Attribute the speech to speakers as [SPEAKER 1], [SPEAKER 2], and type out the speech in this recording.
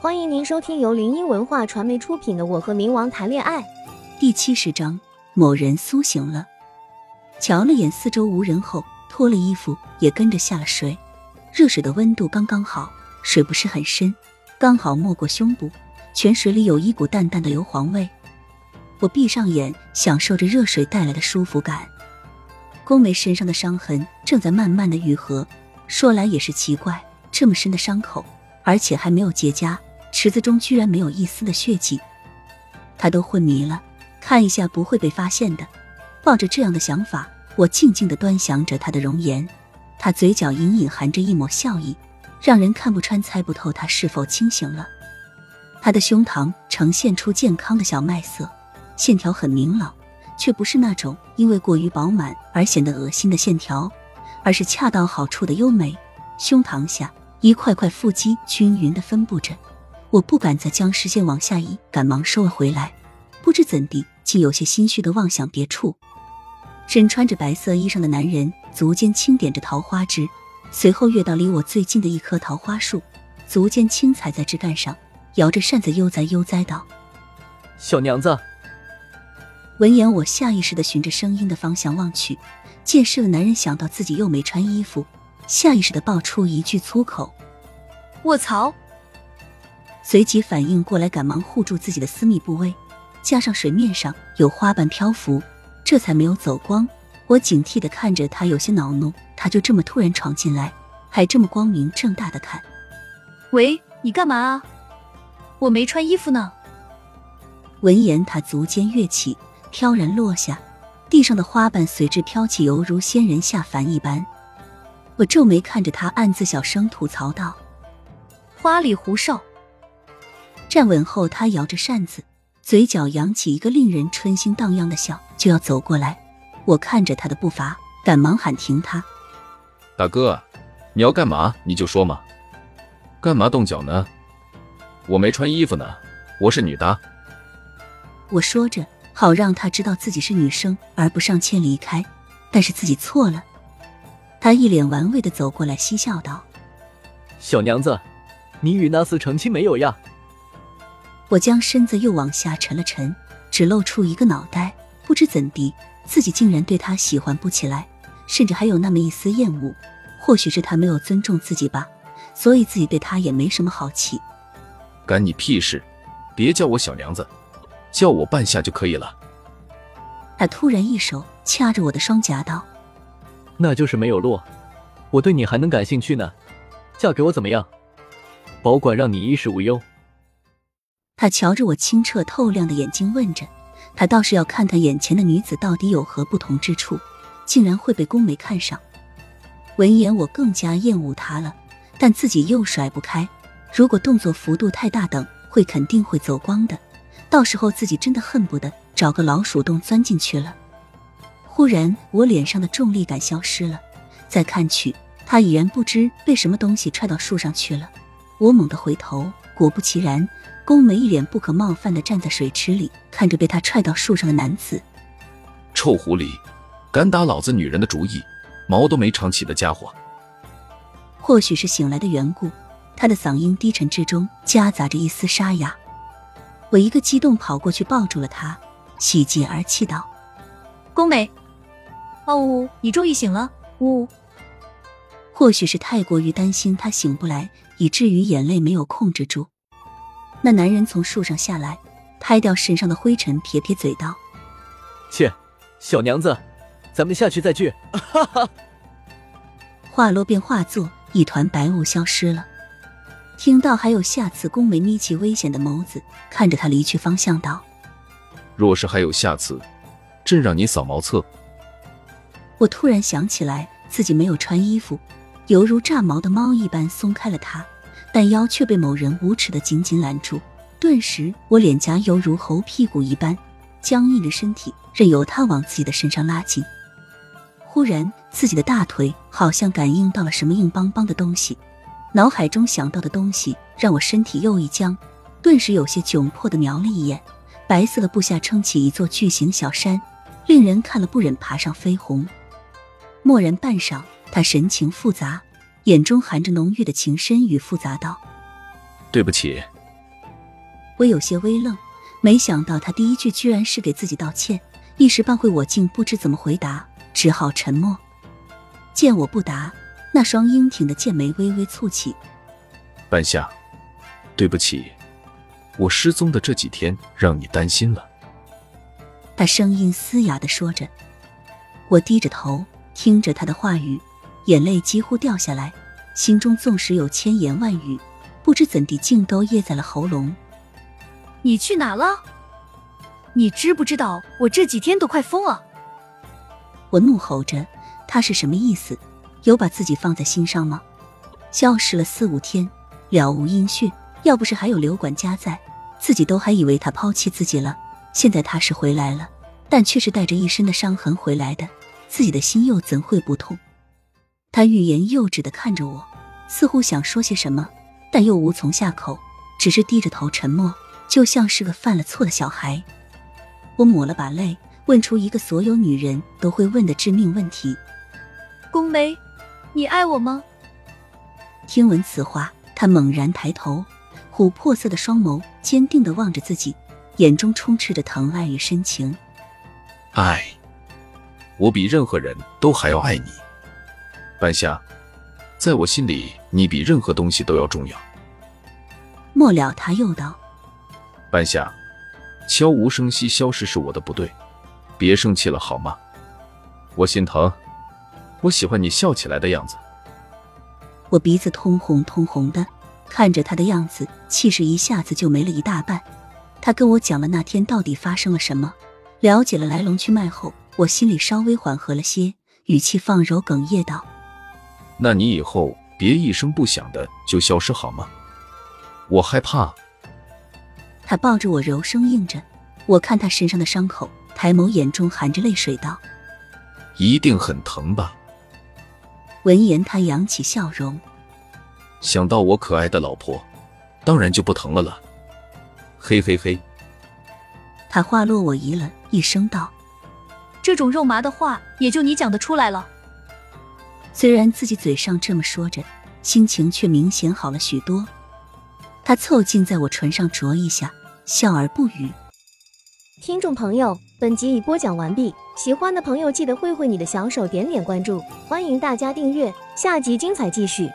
[SPEAKER 1] 欢迎您收听由林音文化传媒出品的《我和冥王谈恋爱》
[SPEAKER 2] 第七十章。某人苏醒了，瞧了眼四周无人后，脱了衣服也跟着下了水。热水的温度刚刚好，水不是很深，刚好没过胸部。泉水里有一股淡淡的硫磺味。我闭上眼，享受着热水带来的舒服感。宫梅身上的伤痕正在慢慢的愈合，说来也是奇怪，这么深的伤口，而且还没有结痂。池子中居然没有一丝的血迹，他都昏迷了，看一下不会被发现的。抱着这样的想法，我静静的端详着他的容颜，他嘴角隐隐含着一抹笑意，让人看不穿、猜不透他是否清醒了。他的胸膛呈现出健康的小麦色，线条很明朗，却不是那种因为过于饱满而显得恶心的线条，而是恰到好处的优美。胸膛下一块块腹肌均匀的分布着。我不敢再将视线往下移，赶忙收了回来。不知怎地，竟有些心虚的望向别处。身穿着白色衣裳的男人足尖轻点着桃花枝，随后跃到离我最近的一棵桃花树，足尖轻踩在枝干上，摇着扇子悠哉悠哉道：“
[SPEAKER 3] 小娘子。”
[SPEAKER 2] 闻言，我下意识的循着声音的方向望去，见是个男人，想到自己又没穿衣服，下意识的爆出一句粗口：“
[SPEAKER 4] 卧槽！”
[SPEAKER 2] 随即反应过来，赶忙护住自己的私密部位，加上水面上有花瓣漂浮，这才没有走光。我警惕的看着他，有些恼怒，他就这么突然闯进来，还这么光明正大的看。
[SPEAKER 4] 喂，你干嘛啊？我没穿衣服呢。
[SPEAKER 2] 闻言，他足尖跃起，飘然落下，地上的花瓣随之飘起，犹如仙人下凡一般。我皱眉看着他，暗自小声吐槽道：“
[SPEAKER 4] 花里胡哨。”
[SPEAKER 2] 站稳后，他摇着扇子，嘴角扬起一个令人春心荡漾的笑，就要走过来。我看着他的步伐，赶忙喊停他：“
[SPEAKER 5] 大哥，你要干嘛？你就说嘛，干嘛动脚呢？我没穿衣服呢，我是女的。”
[SPEAKER 2] 我说着，好让他知道自己是女生，而不上前离开。但是自己错了。他一脸玩味的走过来，嬉笑道：“
[SPEAKER 3] 小娘子，你与那厮成亲没有呀？”
[SPEAKER 2] 我将身子又往下沉了沉，只露出一个脑袋。不知怎地，自己竟然对他喜欢不起来，甚至还有那么一丝厌恶。或许是他没有尊重自己吧，所以自己对他也没什么好奇。
[SPEAKER 5] 干你屁事！别叫我小娘子，叫我半夏就可以了。
[SPEAKER 2] 他突然一手掐着我的双颊道：“
[SPEAKER 3] 那就是没有落，我对你还能感兴趣呢。嫁给我怎么样？保管让你衣食无忧。”
[SPEAKER 2] 他瞧着我清澈透亮的眼睛，问着：“他倒是要看看眼前的女子到底有何不同之处，竟然会被宫梅看上。”闻言，我更加厌恶他了，但自己又甩不开。如果动作幅度太大，等会肯定会走光的，到时候自己真的恨不得找个老鼠洞钻进去了。忽然，我脸上的重力感消失了，再看去，他已然不知被什么东西踹到树上去了。我猛地回头，果不其然。宫梅一脸不可冒犯的站在水池里，看着被他踹到树上的男子。
[SPEAKER 5] 臭狐狸，敢打老子女人的主意，毛都没长齐的家伙！
[SPEAKER 2] 或许是醒来的缘故，他的嗓音低沉之中夹杂着一丝沙哑。我一个激动跑过去抱住了他，喜极而泣道：“
[SPEAKER 4] 宫梅，哦呜，你终于醒了！呜。”
[SPEAKER 2] 或许是太过于担心他醒不来，以至于眼泪没有控制住。那男人从树上下来，拍掉身上的灰尘，撇撇嘴道：“
[SPEAKER 3] 切，小娘子，咱们下去再聚。”哈哈。
[SPEAKER 2] 话落便化作一团白雾消失了。听到还有下次，宫梅眯起危险的眸子，看着他离去方向道：“
[SPEAKER 5] 若是还有下次，朕让你扫茅厕。”
[SPEAKER 2] 我突然想起来自己没有穿衣服，犹如炸毛的猫一般松开了他。但腰却被某人无耻的紧紧拦住，顿时我脸颊犹如猴屁股一般僵硬着身体，任由他往自己的身上拉紧。忽然，自己的大腿好像感应到了什么硬邦邦的东西，脑海中想到的东西让我身体又一僵，顿时有些窘迫的瞄了一眼，白色的布下撑起一座巨型小山，令人看了不忍爬上飞鸿。默然半晌，他神情复杂。眼中含着浓郁的情深与复杂道：“
[SPEAKER 5] 对不起，
[SPEAKER 2] 我有些微愣，没想到他第一句居然是给自己道歉，一时半会我竟不知怎么回答，只好沉默。见我不答，那双英挺的剑眉微微蹙起。
[SPEAKER 5] 半夏，对不起，我失踪的这几天让你担心了。
[SPEAKER 2] 他声音嘶哑的说着。我低着头听着他的话语，眼泪几乎掉下来，心中纵使有千言万语，不知怎地竟都噎在了喉咙。
[SPEAKER 4] 你去哪了？你知不知道我这几天都快疯了？
[SPEAKER 2] 我怒吼着，他是什么意思？有把自己放在心上吗？消失了四五天，了无音讯。要不是还有刘管家在，自己都还以为他抛弃自己了。现在他是回来了，但却是带着一身的伤痕回来的。自己的心又怎会不痛？他欲言又止的看着我，似乎想说些什么，但又无从下口，只是低着头沉默，就像是个犯了错的小孩。我抹了把泪，问出一个所有女人都会问的致命问题：“
[SPEAKER 4] 宫梅，你爱我吗？”
[SPEAKER 2] 听闻此话，他猛然抬头，琥珀色的双眸坚定的望着自己，眼中充斥着疼爱与深情。
[SPEAKER 5] 爱。我比任何人都还要爱你，半夏，在我心里，你比任何东西都要重要。
[SPEAKER 2] 末了，他又道：“
[SPEAKER 5] 半夏，悄无声息消失是我的不对，别生气了好吗？我心疼，我喜欢你笑起来的样子。”
[SPEAKER 2] 我鼻子通红通红的，看着他的样子，气势一下子就没了一大半。他跟我讲了那天到底发生了什么，了解了来龙去脉后。我心里稍微缓和了些，语气放柔，哽咽道：“
[SPEAKER 5] 那你以后别一声不响的就消失好吗？我害怕。”
[SPEAKER 2] 他抱着我，柔声应着。我看他身上的伤口，抬眸，眼中含着泪水道：“
[SPEAKER 5] 一定很疼吧？”
[SPEAKER 2] 闻言，他扬起笑容：“
[SPEAKER 5] 想到我可爱的老婆，当然就不疼了了。”嘿嘿嘿。
[SPEAKER 2] 他话落，我疑了一声道。
[SPEAKER 4] 这种肉麻的话，也就你讲得出来了。
[SPEAKER 2] 虽然自己嘴上这么说着，心情却明显好了许多。他凑近在我唇上啄一下，笑而不语。
[SPEAKER 1] 听众朋友，本集已播讲完毕，喜欢的朋友记得挥挥你的小手，点点关注，欢迎大家订阅，下集精彩继续。